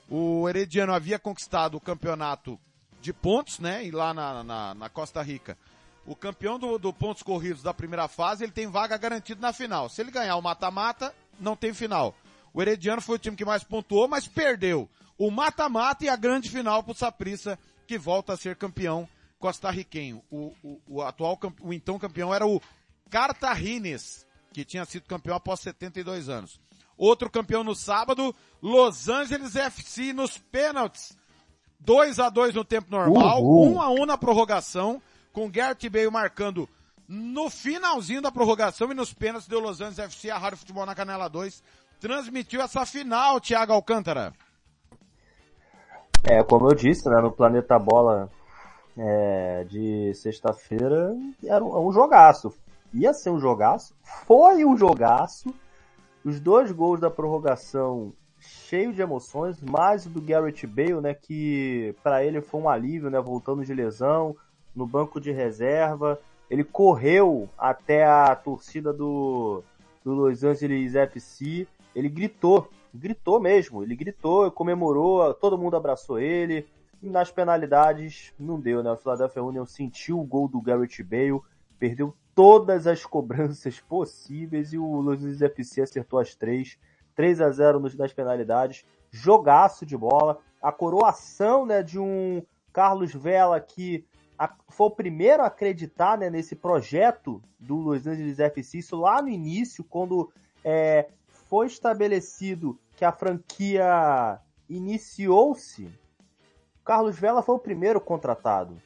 O Herediano havia conquistado o campeonato de pontos, né? E lá na, na, na Costa Rica. O campeão do, do pontos corridos da primeira fase, ele tem vaga garantida na final. Se ele ganhar o mata-mata, não tem final. O Herediano foi o time que mais pontuou, mas perdeu o mata-mata e a grande final pro Saprissa, que volta a ser campeão costarriquenho. O, o, o atual, o então campeão era o Cartagines, que tinha sido campeão após 72 anos. Outro campeão no sábado, Los Angeles FC nos pênaltis. 2 a 2 no tempo normal, Uhul. 1 a 1 na prorrogação, com Gert Bale marcando no finalzinho da prorrogação e nos pênaltis deu Los Angeles FC, a Rádio Futebol na Canela 2, transmitiu essa final, Thiago Alcântara. É, como eu disse, né, no Planeta Bola é, de sexta-feira, era um, um jogaço. Ia ser um jogaço, foi um jogaço, Os dois gols da prorrogação cheio de emoções, mais o do Garrett Bale, né, que para ele foi um alívio, né, voltando de lesão, no banco de reserva. Ele correu até a torcida do, do Los Angeles FC, ele gritou, gritou mesmo, ele gritou, comemorou, todo mundo abraçou ele. Nas penalidades não deu, né? O Philadelphia Union sentiu o gol do Garrett Bale, perdeu todas as cobranças possíveis e o Los Angeles FC acertou as três. 3 a 0 nas penalidades. Jogaço de bola. A coroação né, de um Carlos Vela que foi o primeiro a acreditar né, nesse projeto do Los Angeles FC. Isso lá no início, quando é, foi estabelecido que a franquia iniciou-se, Carlos Vela foi o primeiro contratado.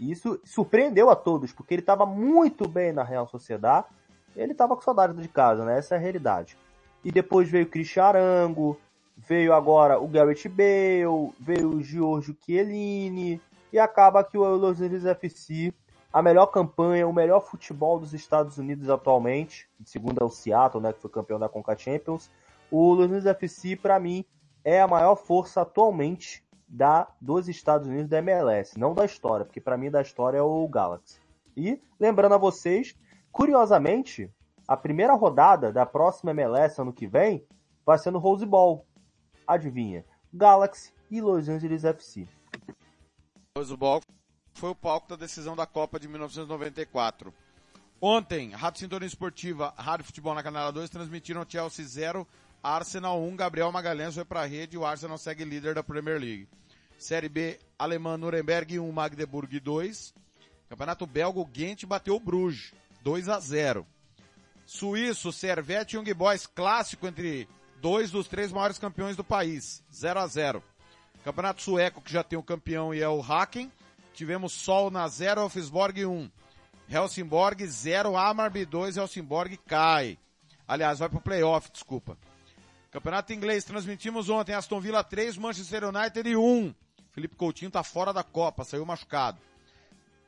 E isso surpreendeu a todos, porque ele estava muito bem na Real Sociedade. Ele estava com saudade de casa, né? Essa é a realidade. E depois veio o Christian Arango, veio agora o Garrett Bale, veio o Giorgio Chiellini, e acaba que o Los Angeles FC, a melhor campanha, o melhor futebol dos Estados Unidos atualmente, segundo é o Seattle, né, que foi campeão da Conca Champions, o Los FC, para mim, é a maior força atualmente da dos Estados Unidos da MLS, não da história, porque para mim da história é o Galaxy. E lembrando a vocês, curiosamente, a primeira rodada da próxima MLS ano que vem vai ser no Rose Bowl. Adivinha? Galaxy e Los Angeles FC. Rose Bowl foi o palco da decisão da Copa de 1994. Ontem, Rádio Sintonia Esportiva, Rádio Futebol na Canela 2 transmitiram Chelsea 0, Arsenal 1, Gabriel Magalhães foi para a rede e o Arsenal segue líder da Premier League. Série B, Alemã Nuremberg 1, Magdeburg 2. Campeonato Belga, o Ghent bateu o Bruges, 2 a 0. Suíço, Servette e Young Boys, clássico entre dois dos três maiores campeões do país, 0 a 0. Campeonato Sueco, que já tem o campeão e é o Haken. Tivemos Sol na 0, Elfsborg 1. Helsingborg 0, Amarby 2, Helsingborg cai. Aliás, vai pro playoff, desculpa. Campeonato Inglês, transmitimos ontem Aston Villa 3, Manchester United 1. Felipe Coutinho tá fora da Copa, saiu machucado.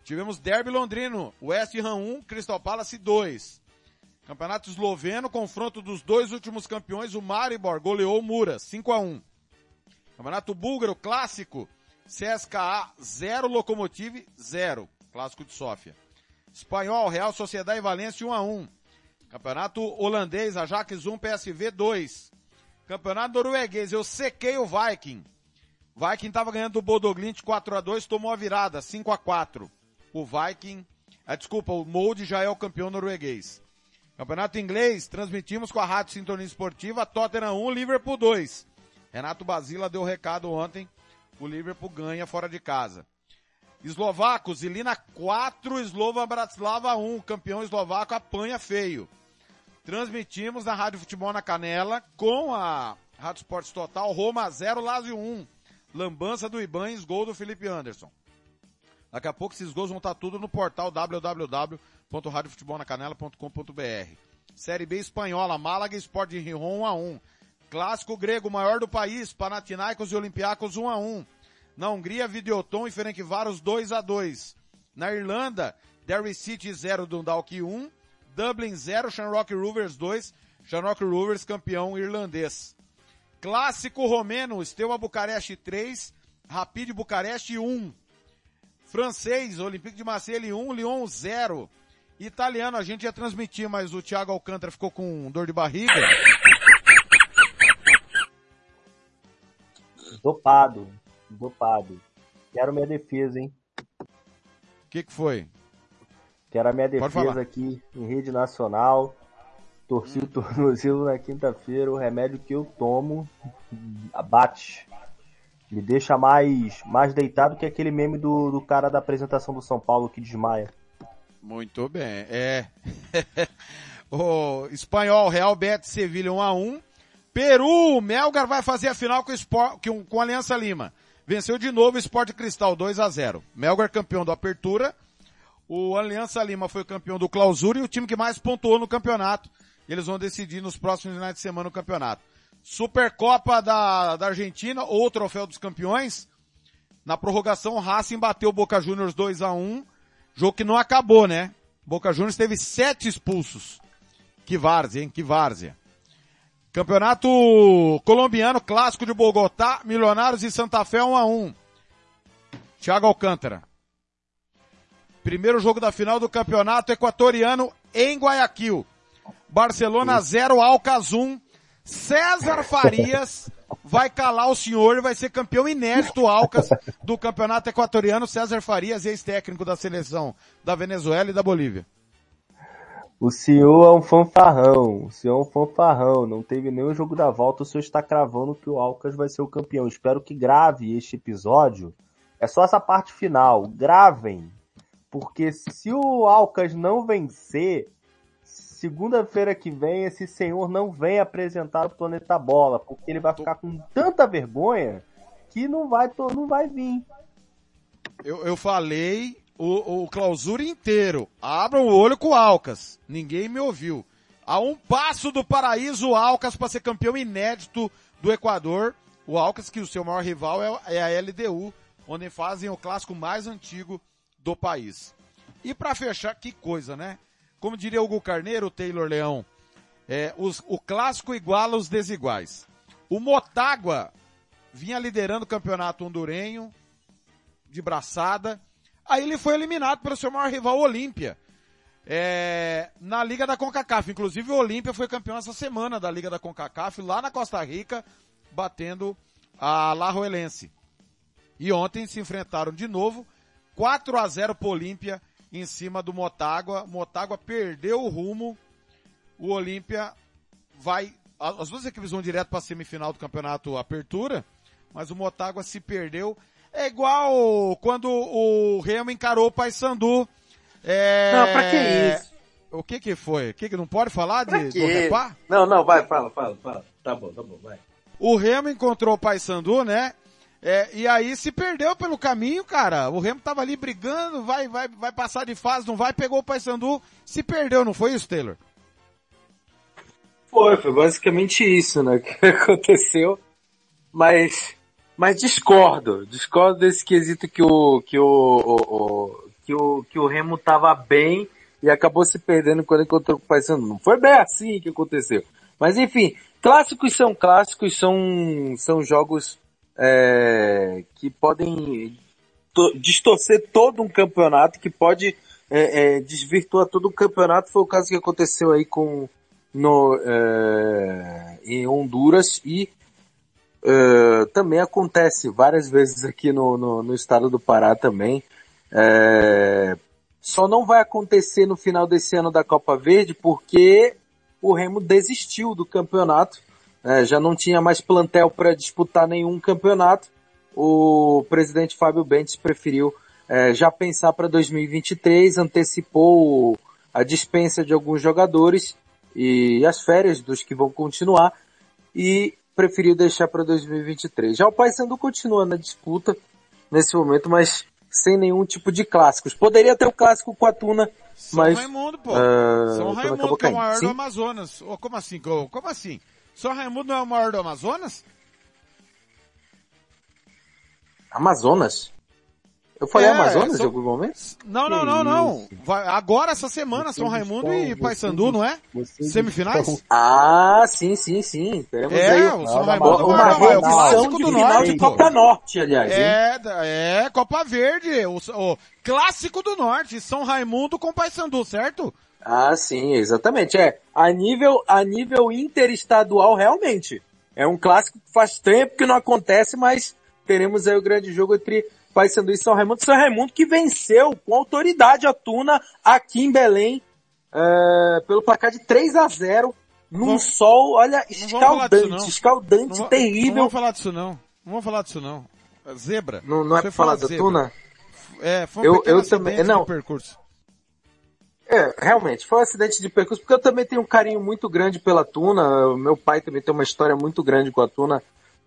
Tivemos Derby Londrino, West Ham 1, Crystal Palace 2. Campeonato Esloveno, confronto dos dois últimos campeões, o Maribor goleou o Mura, 5 a 1. Campeonato Búlgaro, clássico, CSKA 0, Lokomotiv 0, clássico de Sófia. Espanhol, Real Sociedade e Valência 1 a 1. Campeonato holandês, Ajax 1, PSV 2. Campeonato norueguês, eu sequei o Viking. Viking tava ganhando do Bodoglint 4 a 2 tomou a virada, 5 a 4 O Viking, ah, desculpa, o Molde já é o campeão norueguês. Campeonato inglês, transmitimos com a Rádio Sintonia Esportiva, Tottenham 1, Liverpool 2. Renato Basila deu recado ontem, o Liverpool ganha fora de casa. Eslovacos, Ilina 4, Slova Bratislava 1, campeão eslovaco apanha feio. Transmitimos na Rádio Futebol na Canela com a Rádio Esportes Total, Roma 0, Lazio 1. Lambança do Ibanes, gol do Felipe Anderson. Daqui a pouco esses gols vão estar tudo no portal www.radiofutebolnacanela.com.br. Série B espanhola, Málaga Sport de Rijon 1 a 1. Clássico grego, maior do país, Panathinaikos e Olympiacos 1 a 1. Na Hungria, Videoton e Ferencváros 2 a 2. Na Irlanda, Derry City 0, Dundalk 1. Dublin 0, Shamrock Rovers 2, Shamrock Rovers campeão irlandês. Clássico romeno, Steaua Bucareste 3, Rapid Bucareste 1. Francês, Olympique de Marseille 1, Lyon 0. Italiano, a gente ia transmitir, mas o Thiago Alcântara ficou com dor de barriga. Dopado, dopado. Quero minha defesa, hein? O que que foi? que era a minha defesa aqui em rede nacional. Torci hum. o tornozelo na quinta-feira, o remédio que eu tomo abate. Me deixa mais, mais deitado que aquele meme do, do cara da apresentação do São Paulo que desmaia. Muito bem, é. o espanhol, Real Betis, Sevilha 1 a 1 Peru, Melgar vai fazer a final com, Sport, com, a Aliança Lima. Venceu de novo o Sport Cristal 2 a 0 Melgar campeão do Apertura, o Aliança Lima foi campeão do Clausura e o time que mais pontuou no campeonato. Eles vão decidir nos próximos finais de semana o campeonato. Supercopa da, da Argentina, ou troféu dos campeões. Na prorrogação, o Racing bateu o Boca Juniors 2 a 1 Jogo que não acabou, né? Boca Juniors teve sete expulsos. Que várzea, hein? Que várzea. Campeonato colombiano, clássico de Bogotá, Milionários e Santa Fé 1 a 1 Thiago Alcântara. Primeiro jogo da final do campeonato equatoriano em Guayaquil. Barcelona 0, Alcas 1. César Farias vai calar o senhor e vai ser campeão inédito Alcas do campeonato equatoriano. César Farias, ex-técnico da seleção da Venezuela e da Bolívia. O senhor é um fanfarrão, o senhor é um fanfarrão, não teve nenhum jogo da volta, o senhor está cravando que o Alcas vai ser o campeão. Espero que grave este episódio. É só essa parte final, gravem. Porque se o Alcas não vencer, segunda-feira que vem esse senhor não vem apresentar o Planeta Bola, porque ele vai ficar com tanta vergonha que não vai, não vai vir. Eu, eu falei o, o clausura inteiro. Abra o olho com o Alcas. Ninguém me ouviu. A um passo do paraíso, o Alcas para ser campeão inédito do Equador. O Alcas, que o seu maior rival é, é a LDU, onde fazem o clássico mais antigo do país. E para fechar, que coisa, né? Como diria Hugo Carneiro, o Taylor Leão, é, os, o clássico iguala os desiguais. O Motagua vinha liderando o campeonato hondurenho, de braçada, Aí ele foi eliminado pelo seu maior rival, Olímpia. É, na Liga da CONCACAF. Inclusive o Olímpia foi campeão essa semana da Liga da CONCACAF, lá na Costa Rica, batendo a Larroelense. E ontem se enfrentaram de novo, 4 a 0 pro Olímpia em cima do Motagua. Motagua perdeu o rumo. O Olímpia vai, as duas equipes vão direto para a semifinal do campeonato Apertura, mas o Motagua se perdeu é igual quando o Remo encarou o Paysandu. É... Não, pra que isso? O que que foi? O que que não pode falar de, do Repá? Não, não, vai, fala, fala, fala. Tá bom, tá bom, vai. O Remo encontrou o Paysandu, né? É, e aí se perdeu pelo caminho, cara. O Remo tava ali brigando, vai, vai, vai passar de fase, não vai, pegou o Paysandu, se perdeu, não foi isso, Taylor? Foi, foi basicamente isso, né, que aconteceu. Mas mas discordo, discordo desse quesito que o, que o, o, o que o, que o Remo tava bem e acabou se perdendo quando encontrou com o Paysandu. Não foi bem assim que aconteceu. Mas enfim, clássicos são clássicos, são, são jogos é, que podem to, distorcer todo um campeonato, que pode é, é, desvirtuar todo o campeonato. Foi o caso que aconteceu aí com no, é, em Honduras e Uh, também acontece várias vezes aqui no, no, no estado do Pará também. É, só não vai acontecer no final desse ano da Copa Verde porque o Remo desistiu do campeonato. É, já não tinha mais plantel para disputar nenhum campeonato. O presidente Fábio Bentes preferiu é, já pensar para 2023, antecipou a dispensa de alguns jogadores e as férias dos que vão continuar e preferiu deixar para 2023. Já o Paysandu continua na disputa nesse momento, mas sem nenhum tipo de clássicos. Poderia ter o clássico com a Tuna, São mas... Raimundo, pô. Uh, São Raimundo que é o maior Sim? do Amazonas. Oh, como assim? Como assim? São Raimundo não é o maior do Amazonas? Amazonas? Eu falei é, Amazonas são... em algum momento? Não, não, não, não. Vai, agora, essa semana, São Raimundo e Paysandu, não é? Semifinais? Ah, sim, sim, sim. Teremos é, aí. o São Raimundo uma reedição de do final de Copa Norte, aliás. É, é, Copa Verde, o, o clássico do Norte, São Raimundo com Paysandu, certo? Ah, sim, exatamente. É, a nível, a nível interestadual, realmente. É um clássico que faz tempo que não acontece, mas teremos aí o grande jogo entre Paysandu e São Raimundo. São Raimundo que venceu com autoridade a Tuna aqui em Belém é, pelo placar de 3 a 0 num vamos, sol, olha, escaldante, escaldante, não, terrível. Não vamos falar disso não. Não vamos falar disso não. Zebra. Não, não é pra falar da zebra. Tuna? É, foi um eu, eu também, não. percurso. É, realmente, foi um acidente de percurso, porque eu também tenho um carinho muito grande pela Tuna, meu pai também tem uma história muito grande com a Tuna,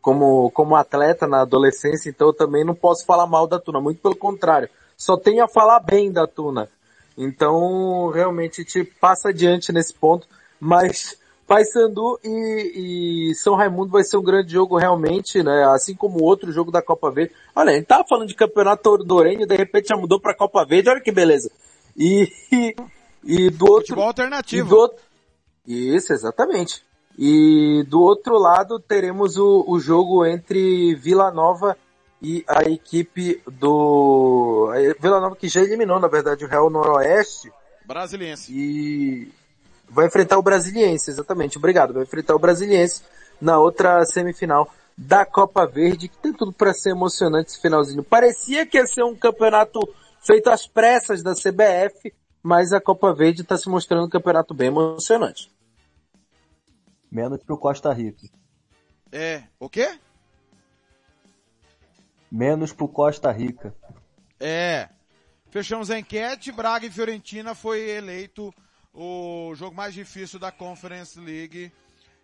como, como atleta na adolescência, então eu também não posso falar mal da Tuna, muito pelo contrário. Só tenho a falar bem da Tuna. Então, realmente, te passa adiante nesse ponto, mas Paysandu e, e São Raimundo vai ser um grande jogo realmente, né? Assim como o outro jogo da Copa Verde. Olha, a gente tava falando de campeonato ordorenho, de repente já mudou pra Copa Verde, olha que beleza. E, e, e do outro... Futebol alternativo. Do outro, isso, exatamente. E do outro lado teremos o, o jogo entre Vila Nova e a equipe do Vila Nova que já eliminou, na verdade, o Real Noroeste. Brasiliense. E vai enfrentar o Brasiliense, exatamente. Obrigado. Vai enfrentar o Brasiliense na outra semifinal da Copa Verde, que tem tudo para ser emocionante esse finalzinho. Parecia que ia ser um campeonato feito às pressas da CBF, mas a Copa Verde está se mostrando um campeonato bem emocionante. Menos pro Costa Rica. É, o quê? Menos pro Costa Rica. É. Fechamos a enquete, Braga e Fiorentina foi eleito o jogo mais difícil da Conference League.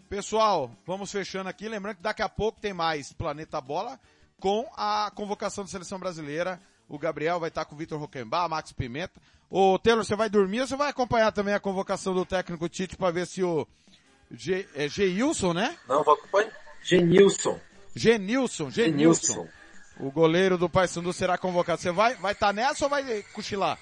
Pessoal, vamos fechando aqui, lembrando que daqui a pouco tem mais Planeta Bola com a convocação da seleção brasileira. O Gabriel vai estar com o Vitor Roquembar, Max Pimenta. Ô, Taylor, você vai dormir ou você vai acompanhar também a convocação do técnico Tite para ver se o G, é Geilson, né? Não, vou acompanhar. Genilson. Genilson, Genilson. O goleiro do Paysandu será convocado. Você vai vai estar tá nessa ou vai cochilar?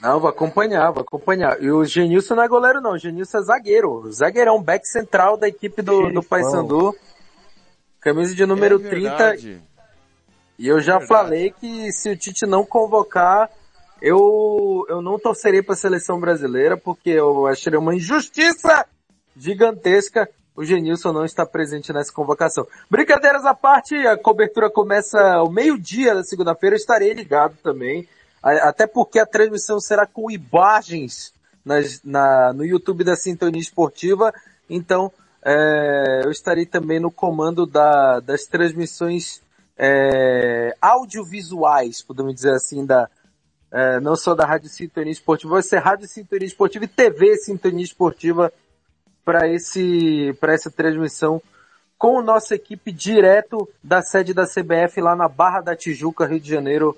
Não, vou acompanhar, vou acompanhar. E o Genilson não é goleiro não, o Genilson é zagueiro. Zagueirão, back central da equipe do, do Paysandu. Camisa de número é 30. E eu já é falei que se o Tite não convocar, eu, eu não torcerei para a seleção brasileira, porque eu acharia uma injustiça gigantesca. O Genilson não está presente nessa convocação. Brincadeiras à parte, a cobertura começa ao meio-dia da segunda-feira, estarei ligado também, até porque a transmissão será com imagens nas, na, no YouTube da Sintonia Esportiva, então é, eu estarei também no comando da, das transmissões é, audiovisuais, podemos dizer assim, da, é, não só da Rádio Sintonia Esportiva, vai ser Rádio Sintonia Esportiva e TV Sintonia Esportiva para esse para essa transmissão com nossa equipe direto da sede da CBF lá na Barra da Tijuca, Rio de Janeiro.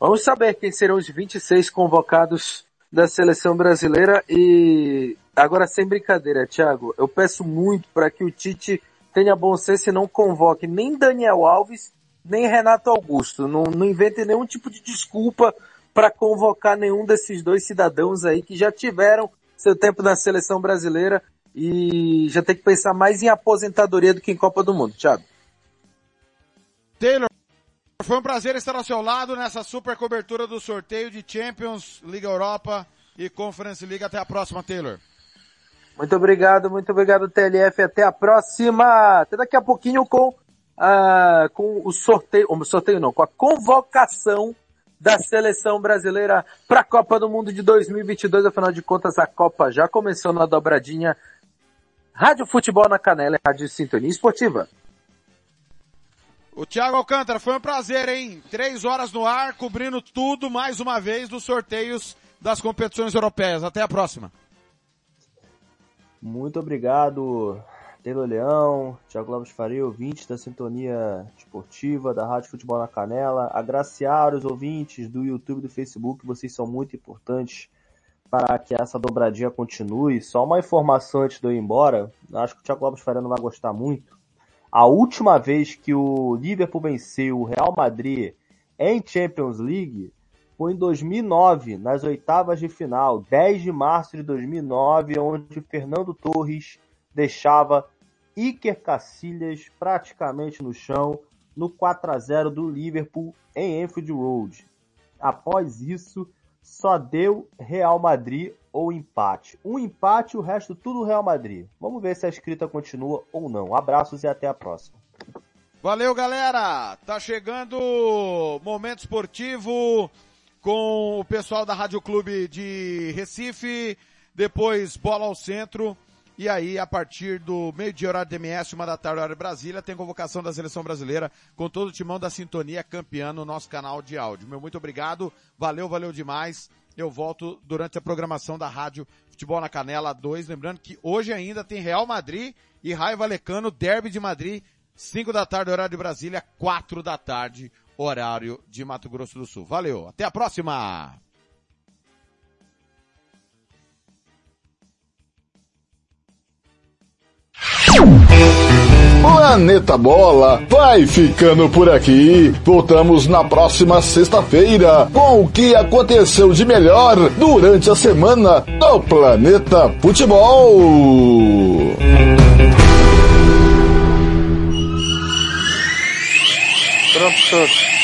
Vamos saber quem serão os 26 convocados da seleção brasileira e agora sem brincadeira, Thiago, eu peço muito para que o Tite tenha bom senso e não convoque nem Daniel Alves, nem Renato Augusto. Não, não invente nenhum tipo de desculpa para convocar nenhum desses dois cidadãos aí que já tiveram seu tempo na seleção brasileira e já tem que pensar mais em aposentadoria do que em Copa do Mundo. Thiago. Taylor, foi um prazer estar ao seu lado nessa super cobertura do sorteio de Champions, Liga Europa e Conference League. Até a próxima, Taylor. Muito obrigado, muito obrigado, TLF. Até a próxima. Até daqui a pouquinho com, uh, com o sorteio, o sorteio não, com a convocação da seleção brasileira para a Copa do Mundo de 2022. Afinal de contas, a Copa já começou na dobradinha. Rádio Futebol na Canela, Rádio Sintonia Esportiva. O Thiago Alcântara, foi um prazer, hein? Três horas no ar, cobrindo tudo mais uma vez dos sorteios das competições europeias. Até a próxima. Muito obrigado, Taylor Leão, Thiago Lopes Faria, ouvintes da Sintonia Esportiva, da Rádio Futebol na Canela, agraciar os ouvintes do YouTube e do Facebook, vocês são muito importantes para que essa dobradinha continue. Só uma informação antes de eu ir embora, acho que o Thiago Lopes Faria não vai gostar muito. A última vez que o Liverpool venceu o Real Madrid em Champions League foi em 2009, nas oitavas de final, 10 de março de 2009, onde Fernando Torres deixava Iker Casillas praticamente no chão no 4 a 0 do Liverpool em Anfield Road. Após isso, só deu Real Madrid ou empate. Um empate, o resto tudo Real Madrid. Vamos ver se a escrita continua ou não. Abraços e até a próxima. Valeu, galera! Tá chegando momento esportivo com o pessoal da Rádio Clube de Recife, depois bola ao centro. E aí, a partir do meio-dia, horário do MS, uma da tarde, horário de Brasília, tem convocação da seleção brasileira com todo o timão da sintonia campeã no nosso canal de áudio. Meu muito obrigado, valeu, valeu demais. Eu volto durante a programação da Rádio Futebol na Canela 2. Lembrando que hoje ainda tem Real Madrid e Raio Valecano, Derby de Madrid, 5 da tarde, horário de Brasília, 4 da tarde, horário de Mato Grosso do Sul. Valeu, até a próxima! Planeta Bola vai ficando por aqui. Voltamos na próxima sexta-feira com o que aconteceu de melhor durante a semana do Planeta Futebol. Pronto.